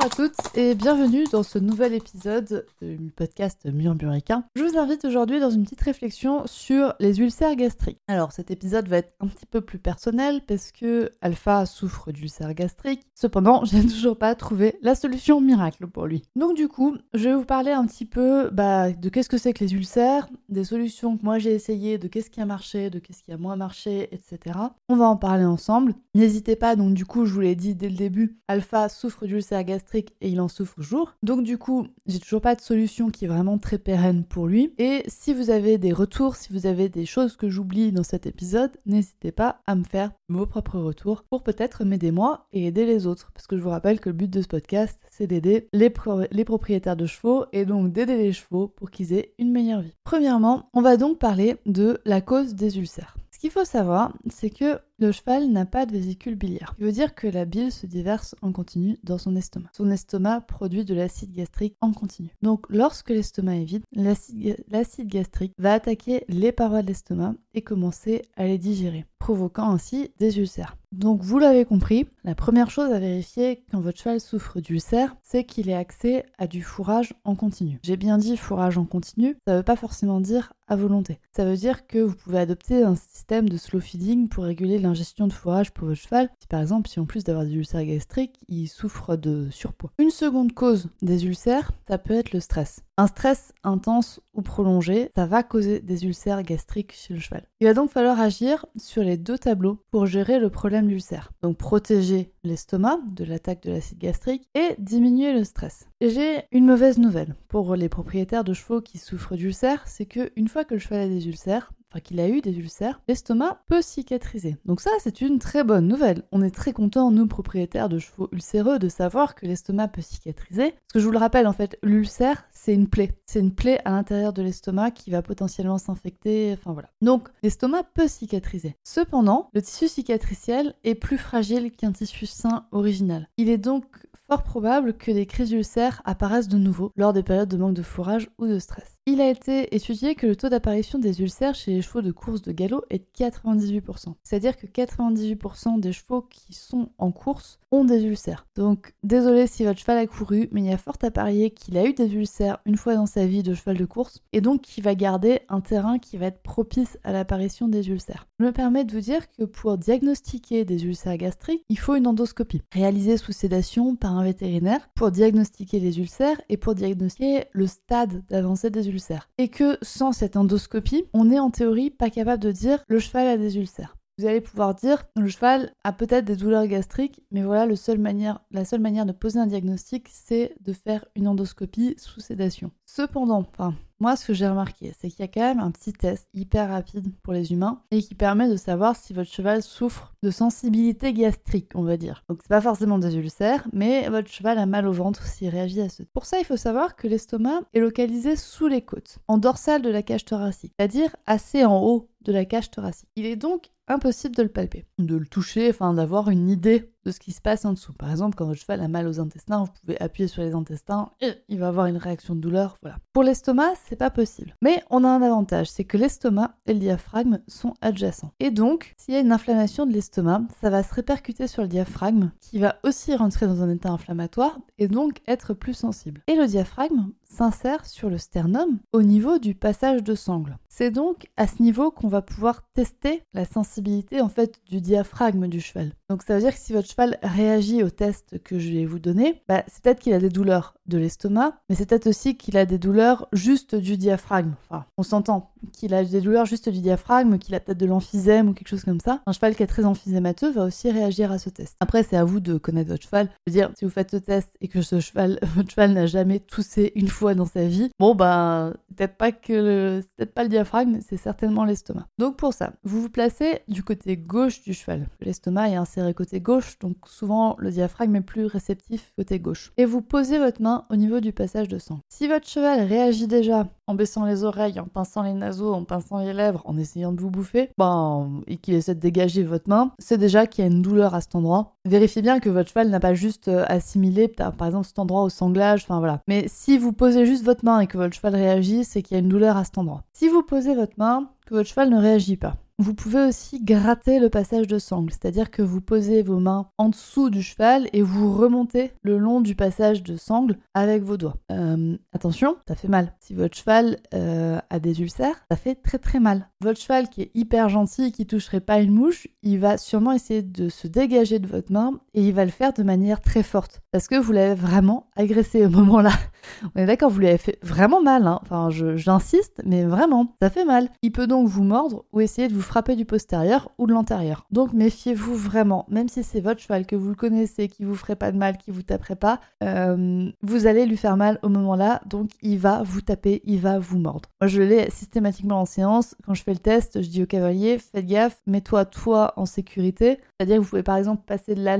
à toutes et bienvenue dans ce nouvel épisode du podcast Murmuricain. Je vous invite aujourd'hui dans une petite réflexion sur les ulcères gastriques. Alors cet épisode va être un petit peu plus personnel parce que Alpha souffre d'ulcères gastriques. Cependant, je n'ai toujours pas trouvé la solution miracle pour lui. Donc du coup, je vais vous parler un petit peu bah, de qu'est-ce que c'est que les ulcères, des solutions que moi j'ai essayées, de qu'est-ce qui a marché, de qu'est-ce qui a moins marché, etc. On va en parler ensemble. N'hésitez pas, donc du coup, je vous l'ai dit dès le début, Alpha souffre d'ulcères gastriques et il en souffre toujours. Donc du coup, j'ai toujours pas de solution qui est vraiment très pérenne pour lui. Et si vous avez des retours, si vous avez des choses que j'oublie dans cet épisode, n'hésitez pas à me faire vos propres retours pour peut-être m'aider moi et aider les autres. Parce que je vous rappelle que le but de ce podcast, c'est d'aider les, les propriétaires de chevaux et donc d'aider les chevaux pour qu'ils aient une meilleure vie. Premièrement, on va donc parler de la cause des ulcères. Ce qu'il faut savoir, c'est que le cheval n'a pas de vésicule biliaire. Ce qui veut dire que la bile se déverse en continu dans son estomac. Son estomac produit de l'acide gastrique en continu. Donc lorsque l'estomac est vide, l'acide gastrique va attaquer les parois de l'estomac et commencer à les digérer, provoquant ainsi des ulcères. Donc vous l'avez compris, la première chose à vérifier quand votre cheval souffre d'ulcères, c'est qu'il ait accès à du fourrage en continu. J'ai bien dit fourrage en continu, ça ne veut pas forcément dire à volonté. Ça veut dire que vous pouvez adopter un système de slow feeding pour réguler l'ingestion de fourrage pour votre cheval. Si par exemple, si en plus d'avoir des ulcères gastriques, il souffre de surpoids. Une seconde cause des ulcères, ça peut être le stress. Un stress intense ou prolongé, ça va causer des ulcères gastriques chez le cheval. Il va donc falloir agir sur les deux tableaux pour gérer le problème d'ulcère. Donc protéger l'estomac de l'attaque de l'acide gastrique et diminuer le stress. J'ai une mauvaise nouvelle pour les propriétaires de chevaux qui souffrent d'ulcères, c'est que une fois que le cheval a des ulcères, enfin qu'il a eu des ulcères, l'estomac peut cicatriser. Donc ça, c'est une très bonne nouvelle. On est très contents, nous propriétaires de chevaux ulcéreux, de savoir que l'estomac peut cicatriser. Parce que je vous le rappelle, en fait, l'ulcère, c'est une plaie. C'est une plaie à l'intérieur de l'estomac qui va potentiellement s'infecter, enfin voilà. Donc l'estomac peut cicatriser. Cependant, le tissu cicatriciel est plus fragile qu'un tissu sain original. Il est donc fort probable que des crises ulcères apparaissent de nouveau lors des périodes de manque de fourrage ou de stress. Il a été étudié que le taux d'apparition des ulcères chez les chevaux de course de galop est de 98%. C'est-à-dire que 98% des chevaux qui sont en course ont des ulcères. Donc désolé si votre cheval a couru, mais il y a fort à parier qu'il a eu des ulcères une fois dans sa vie de cheval de course et donc qu'il va garder un terrain qui va être propice à l'apparition des ulcères. Je me permets de vous dire que pour diagnostiquer des ulcères gastriques, il faut une endoscopie réalisée sous sédation par un vétérinaire pour diagnostiquer les ulcères et pour diagnostiquer le stade d'avancée des ulcères et que sans cette endoscopie, on n'est en théorie pas capable de dire le cheval a des ulcères. Vous allez pouvoir dire le cheval a peut-être des douleurs gastriques, mais voilà, la seule manière de poser un diagnostic, c'est de faire une endoscopie sous sédation. Cependant, enfin, moi, ce que j'ai remarqué, c'est qu'il y a quand même un petit test hyper rapide pour les humains et qui permet de savoir si votre cheval souffre de sensibilité gastrique, on va dire. Donc, c'est pas forcément des ulcères, mais votre cheval a mal au ventre s'il réagit à ce. Pour ça, il faut savoir que l'estomac est localisé sous les côtes, en dorsale de la cage thoracique, c'est-à-dire assez en haut de la cage thoracique. Il est donc impossible de le palper, de le toucher, enfin d'avoir une idée de ce qui se passe en dessous. Par exemple, quand votre cheval a mal aux intestins, vous pouvez appuyer sur les intestins et il va avoir une réaction de douleur, voilà. Pour l'estomac, c'est pas possible. Mais on a un avantage, c'est que l'estomac et le diaphragme sont adjacents. Et donc, s'il y a une inflammation de l'estomac, ça va se répercuter sur le diaphragme qui va aussi rentrer dans un état inflammatoire et donc être plus sensible. Et le diaphragme s'insère sur le sternum au niveau du passage de sangle. C'est donc à ce niveau qu'on va pouvoir tester la sensibilité en fait du diaphragme du cheval. Donc ça veut dire que si votre cheval réagit au test que je vais vous donner, bah, c'est peut-être qu'il a des douleurs de l'estomac, mais c'est peut-être aussi qu'il a des douleurs juste du diaphragme, enfin, on s'entend, qu'il a des douleurs juste du diaphragme, qu'il a peut-être de l'emphysème ou quelque chose comme ça, un cheval qui est très emphysémateux va aussi réagir à ce test. Après, c'est à vous de connaître votre cheval. Je veux dire, si vous faites ce test et que ce cheval, votre cheval n'a jamais toussé une fois dans sa vie, bon, ben, peut-être pas que le, peut-être pas le diaphragme, c'est certainement l'estomac. Donc pour ça, vous vous placez du côté gauche du cheval. L'estomac est inséré côté gauche, donc souvent le diaphragme est plus réceptif côté gauche. Et vous posez votre main au niveau du passage de sang. Si votre cheval réagit déjà en baissant les oreilles, en pinçant les naseaux, en pinçant les lèvres, en essayant de vous bouffer, ben, et qu'il essaie de dégager votre main, c'est déjà qu'il y a une douleur à cet endroit. Vérifiez bien que votre cheval n'a pas juste euh, assimilé, par exemple, cet endroit au sanglage, enfin voilà. Mais si vous posez juste votre main et que votre cheval réagit, c'est qu'il y a une douleur à cet endroit. Si vous posez votre main, que votre cheval ne réagit pas, vous pouvez aussi gratter le passage de sangle, c'est-à-dire que vous posez vos mains en dessous du cheval et vous remontez le long du passage de sangle avec vos doigts. Euh, attention, ça fait mal. Si votre cheval euh, a des ulcères, ça fait très très mal. Votre cheval qui est hyper gentil, qui toucherait pas une mouche, il va sûrement essayer de se dégager de votre main et il va le faire de manière très forte parce que vous l'avez vraiment agressé au moment-là. On est d'accord, vous lui avez fait vraiment mal. Hein. Enfin, j'insiste, mais vraiment, ça fait mal. Il peut donc vous mordre ou essayer de vous frapper du postérieur ou de l'antérieur. Donc méfiez-vous vraiment, même si c'est votre cheval que vous le connaissez, qui vous ferait pas de mal, qui vous taperait pas, euh, vous allez lui faire mal au moment-là, donc il va vous taper, il va vous mordre. Moi je l'ai systématiquement en séance, quand je fais le test, je dis au cavalier, faites gaffe, mets-toi toi en sécurité, c'est-à-dire que vous pouvez par exemple passer la,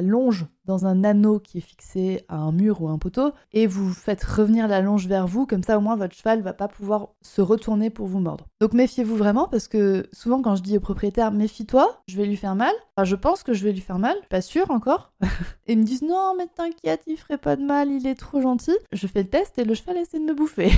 longe dans un anneau qui est fixé à un mur ou un poteau et vous faites revenir la longe vers vous, comme ça au moins votre cheval va pas pouvoir se retourner pour vous mordre. Donc méfiez-vous vraiment parce que souvent quand je dis au propriétaire méfie-toi, je vais lui faire mal, enfin je pense que je vais lui faire mal, pas sûr encore, et ils me disent non mais t'inquiète, il ferait pas de mal, il est trop gentil. Je fais le test et le cheval essaie de me bouffer.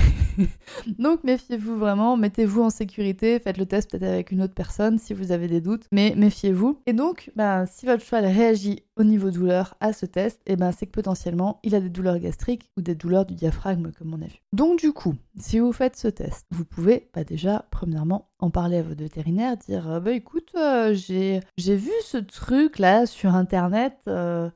Donc méfiez-vous vraiment, mettez-vous en sécurité, faites le test peut-être avec une autre personne si vous avez des doutes, mais méfiez-vous. Et donc, bah, si votre cheval réagit au niveau douleur à ce test, et eh ben c'est que potentiellement il a des douleurs gastriques ou des douleurs du diaphragme comme on a vu. Donc du coup, si vous faites ce test, vous pouvez bah, déjà premièrement en parler à votre vétérinaire, dire euh, bah écoute, euh, j'ai vu ce truc là sur internet, euh,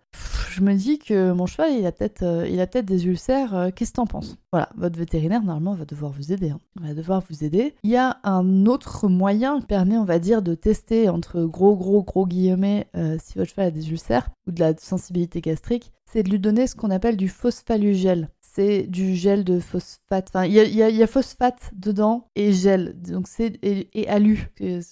je me dis que mon cheval il a peut-être il a peut-être des ulcères, qu'est-ce que t'en penses? Voilà, votre vétérinaire normalement va devoir vous aider, hein. va devoir vous aider. Il y a un autre moyen qui permet on va dire de tester entre gros gros gros guillemets si votre cheval a des ulcères ou de la sensibilité gastrique, c'est de lui donner ce qu'on appelle du phosphalugel c'est du gel de phosphate. Enfin, il y a, phosphate dedans et gel. Donc c'est et, alu,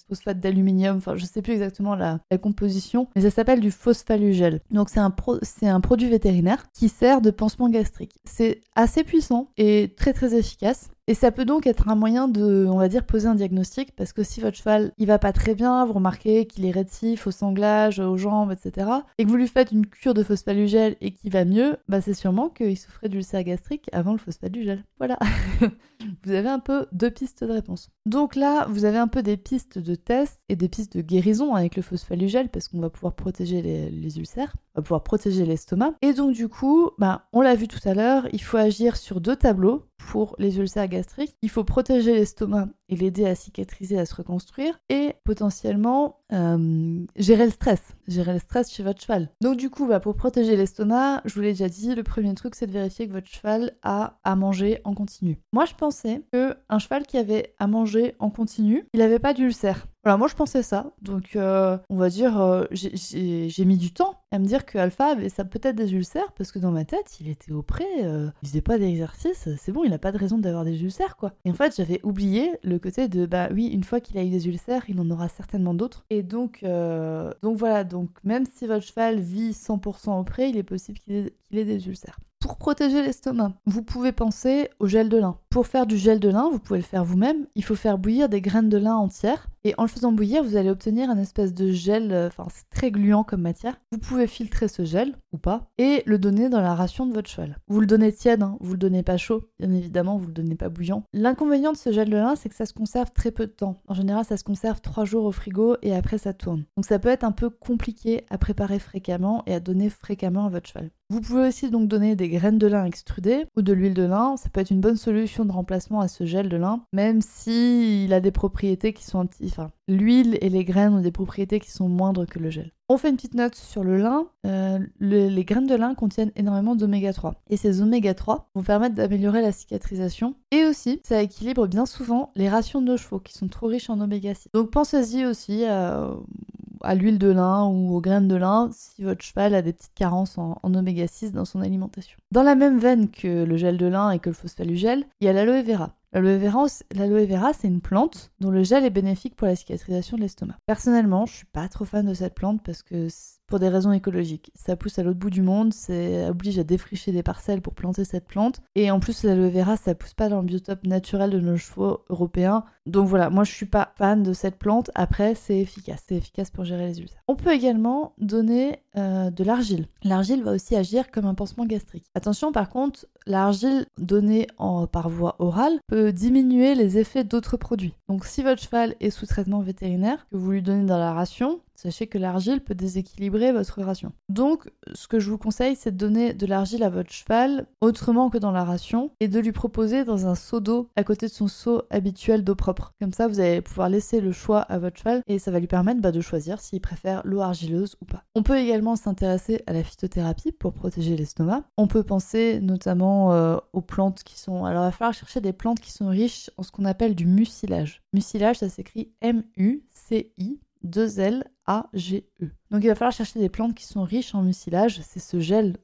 phosphate d'aluminium. Enfin, je sais plus exactement la, composition, mais ça s'appelle du phosphagel. Donc c'est un c'est un produit vétérinaire qui sert de pansement gastrique. C'est assez puissant et très très efficace. Et ça peut donc être un moyen de, on va dire, poser un diagnostic, parce que si votre cheval, il va pas très bien, vous remarquez qu'il est rétif au sanglage, aux jambes, etc., et que vous lui faites une cure de phosphalugel et qu'il va mieux, bah c'est sûrement qu'il souffrait d'ulcère gastrique avant le phosphalugel. Voilà. vous avez un peu deux pistes de réponse. Donc là, vous avez un peu des pistes de test et des pistes de guérison avec le phosphalugel, parce qu'on va pouvoir protéger les, ulcères, va pouvoir protéger l'estomac. Et donc du coup, bah, on l'a vu tout à l'heure, il faut agir sur deux tableaux pour les ulcères gastriques. Il faut protéger l'estomac et l'aider à cicatriser, à se reconstruire, et potentiellement euh, gérer le stress, gérer le stress chez votre cheval. Donc du coup, bah, pour protéger l'estomac, je vous l'ai déjà dit, le premier truc c'est de vérifier que votre cheval a à manger en continu. Moi je pensais que un cheval qui avait à manger en continu, il n'avait pas d'ulcère. Voilà, moi je pensais ça. Donc, euh, on va dire, euh, j'ai mis du temps à me dire que Alpha avait ça peut-être des ulcères parce que dans ma tête, il était au pré, il faisait pas d'exercice, c'est bon, il a pas de raison d'avoir des ulcères quoi. Et en fait, j'avais oublié le côté de bah oui, une fois qu'il a eu des ulcères, il en aura certainement d'autres. Et donc, donc voilà, donc même si votre cheval vit 100% au pré, il est possible qu'il ait des ulcères. Pour protéger l'estomac, vous pouvez penser au gel de lin. Pour faire du gel de lin, vous pouvez le faire vous-même. Il faut faire bouillir des graines de lin entières. Et en le faisant bouillir, vous allez obtenir un espèce de gel, euh, enfin c'est très gluant comme matière. Vous pouvez filtrer ce gel, ou pas, et le donner dans la ration de votre cheval. Vous le donnez tiède, hein, vous le donnez pas chaud, bien évidemment, vous le donnez pas bouillant. L'inconvénient de ce gel de lin, c'est que ça se conserve très peu de temps. En général, ça se conserve 3 jours au frigo et après ça tourne. Donc ça peut être un peu compliqué à préparer fréquemment et à donner fréquemment à votre cheval. Vous pouvez aussi donc donner des graines de lin extrudées ou de l'huile de lin. Ça peut être une bonne solution de remplacement à ce gel de lin, même si il a des propriétés qui sont un. Enfin, l'huile et les graines ont des propriétés qui sont moindres que le gel. On fait une petite note sur le lin. Euh, les graines de lin contiennent énormément d'oméga 3. Et ces oméga 3 vont permettre d'améliorer la cicatrisation. Et aussi, ça équilibre bien souvent les rations de nos chevaux qui sont trop riches en oméga 6. Donc pensez-y aussi à, l'huile de lin ou aux graines de lin si votre cheval a des petites carences en, oméga 6 dans son alimentation. Dans la même veine que le gel de lin et que le phosphalugel, il y a l'aloe vera. L'aloe vera, c'est une plante dont le gel est bénéfique pour la cicatrisation de l'estomac. Personnellement, je suis pas trop fan de cette plante parce que pour des raisons écologiques. Ça pousse à l'autre bout du monde, c'est oblige à défricher des parcelles pour planter cette plante. Et en plus, l'aloe vera, ça pousse pas dans le biotope naturel de nos chevaux européens. Donc voilà, moi je suis pas fan de cette plante. Après, c'est efficace, c'est efficace pour gérer les ulcères. On peut également donner euh, de l'argile. L'argile va aussi agir comme un pansement gastrique. Attention, par contre, l'argile donnée par voie orale peut diminuer les effets d'autres produits. Donc si votre cheval est sous traitement vétérinaire, que vous lui donnez dans la ration, Sachez que l'argile peut déséquilibrer votre ration. Donc, ce que je vous conseille, c'est de donner de l'argile à votre cheval autrement que dans la ration et de lui proposer dans un seau d'eau à côté de son seau habituel d'eau propre. Comme ça, vous allez pouvoir laisser le choix à votre cheval et ça va lui permettre bah, de choisir s'il préfère l'eau argileuse ou pas. On peut également s'intéresser à la phytothérapie pour protéger l'estomac. On peut penser notamment euh, aux plantes qui sont. Alors, il va falloir chercher des plantes qui sont riches en ce qu'on appelle du mucilage. Mucilage, ça s'écrit M-U-C-I 2L A-G-E. Donc il va falloir chercher des plantes qui sont riches en mucilage. C'est ce gel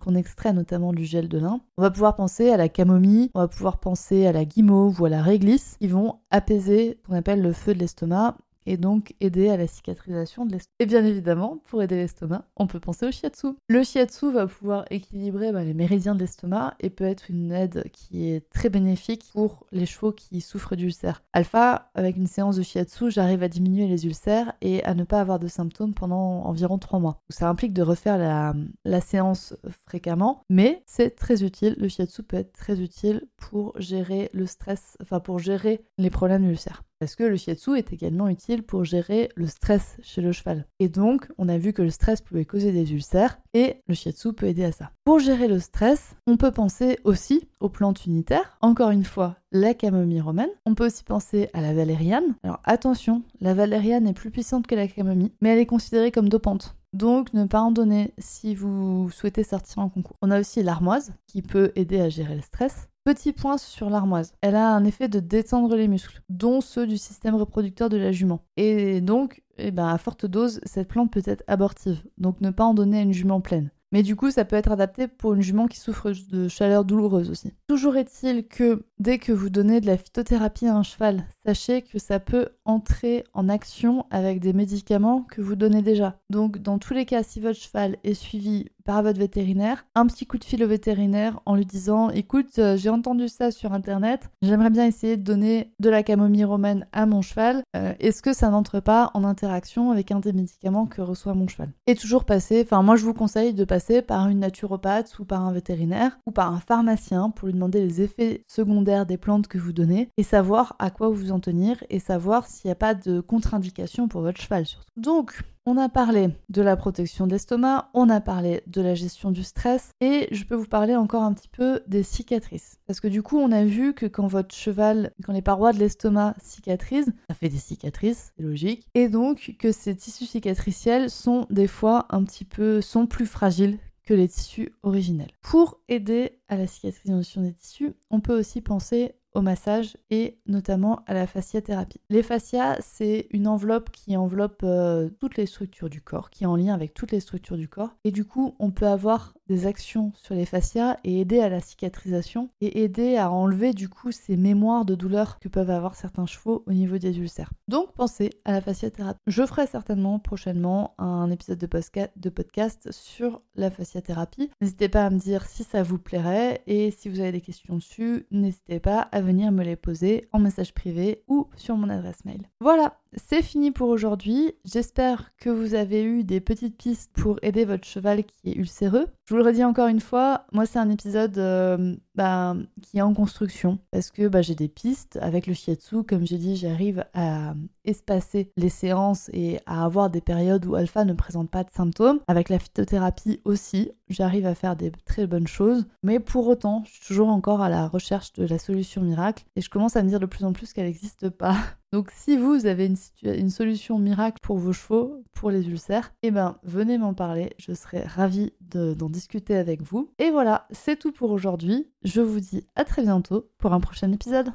qu'on extrait notamment du gel de lin. On va pouvoir penser à la camomille, on va pouvoir penser à la guimauve ou à la réglisse qui vont apaiser ce qu'on appelle le feu de l'estomac et donc aider à la cicatrisation de l'estomac. Et bien évidemment, pour aider l'estomac, on peut penser au shiatsu. Le shiatsu va pouvoir équilibrer bah, les méridiens de l'estomac et peut être une aide qui est très bénéfique pour les chevaux qui souffrent d'ulcères. Alpha, avec une séance de shiatsu, j'arrive à diminuer les ulcères et à ne pas avoir de symptômes pendant environ 3 mois. Ça implique de refaire la, la séance fréquemment, mais c'est très utile. Le shiatsu peut être très utile pour gérer le stress, enfin pour gérer les problèmes d'ulcères. Parce que le shiatsu est également utile pour gérer le stress chez le cheval. Et donc, on a vu que le stress pouvait causer des ulcères et le shiatsu peut aider à ça. Pour gérer le stress, on peut penser aussi aux plantes unitaires. Encore une fois, la camomille romaine. On peut aussi penser à la valériane. Alors attention, la valériane est plus puissante que la camomille, mais elle est considérée comme dopante. Donc ne pas en donner si vous souhaitez sortir en concours. On a aussi l'armoise qui peut aider à gérer le stress. Petit point sur l'armoise. Elle a un effet de détendre les muscles, dont ceux du système reproducteur de la jument. Et donc, eh ben, à forte dose, cette plante peut être abortive. Donc ne pas en donner à une jument pleine. Mais du coup, ça peut être adapté pour une jument qui souffre de chaleur douloureuse aussi. Toujours est-il que dès que vous donnez de la phytothérapie à un cheval, sachez que ça peut entrer en action avec des médicaments que vous donnez déjà. Donc dans tous les cas, si votre cheval est suivi par votre vétérinaire, un petit coup de fil au vétérinaire en lui disant écoute, euh, j'ai entendu ça sur internet, j'aimerais bien essayer de donner de la camomille romaine à mon cheval. Euh, est-ce que ça n'entre pas en interaction avec un des médicaments que reçoit mon cheval? Et toujours passer, enfin moi je vous conseille de passer par une naturopathe ou par un vétérinaire ou par un pharmacien pour lui demander les effets secondaires des plantes que vous donnez et savoir à quoi vous en tenir et savoir s'il n'y a pas de contre-indication pour votre cheval surtout. Donc, on a parlé de la protection de l'estomac, on a parlé de la gestion du stress et je peux vous parler encore un petit peu des cicatrices. Parce que du coup, on a vu que quand votre cheval, quand les parois de l'estomac cicatrisent, ça fait des cicatrices, c'est logique. Et donc que ces tissus cicatriciels sont des fois un petit peu, sont plus fragiles que les tissus originels. Pour aider à la cicatrisation des tissus, on peut aussi penser au massage et notamment à la fasciathérapie. Les fascias, c'est une enveloppe qui enveloppe euh, toutes les structures du corps, qui est en lien avec toutes les structures du corps. Et du coup, on peut avoir des actions sur les fascias et aider à la cicatrisation et aider à enlever du coup ces mémoires de douleur que peuvent avoir certains chevaux au niveau des ulcères. Donc pensez à la fasciathérapie. Je ferai certainement prochainement un épisode de, podcast sur la fasciathérapie. N'hésitez pas à me dire si ça vous plairait et si vous avez des questions dessus, n'hésitez pas à venir me les poser en message privé ou sur mon adresse mail. Voilà, c'est fini pour aujourd'hui. J'espère que vous avez eu des petites pistes pour aider votre cheval qui est ulcéreux. Je vous le redis encore une fois, moi c'est un épisode euh, bah, qui est en construction parce que bah, j'ai des pistes avec le shiatsu. Comme j'ai dit, j'arrive à espacer les séances et à avoir des périodes où Alpha ne présente pas de symptômes. Avec la phytothérapie aussi, j'arrive à faire des très bonnes choses. Mais pour autant, je suis toujours encore à la recherche de la solution miracle et je commence à me dire de plus en plus qu'elle n'existe pas. Donc si vous avez une, solution miracle pour vos chevaux, pour les ulcères, eh ben venez m'en parler, je serai ravie d'en discuter avec vous. Et voilà, c'est tout pour aujourd'hui. Je vous dis à très bientôt pour un prochain épisode.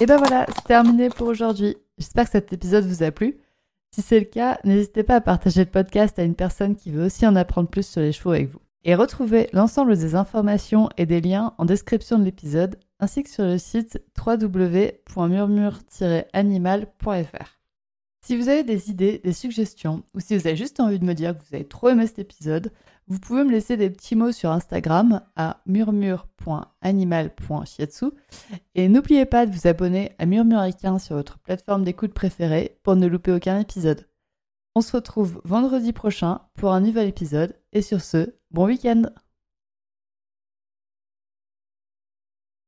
Et ben voilà, c'est terminé pour aujourd'hui. J'espère que cet épisode vous a plu. Si c'est le cas, n'hésitez pas à partager le podcast à une personne qui veut aussi en apprendre plus sur les chevaux avec vous. Et retrouvez l'ensemble des informations et des liens en description de l'épisode ainsi que sur le site www.murmure-animal.fr. Si vous avez des idées, des suggestions, ou si vous avez juste envie de me dire que vous avez trop aimé cet épisode, vous pouvez me laisser des petits mots sur Instagram à murmure.animal.shiatsu et n'oubliez pas de vous abonner à Murmuricain sur votre plateforme d'écoute préférée pour ne louper aucun épisode. On se retrouve vendredi prochain pour un nouvel épisode et sur ce, bon week-end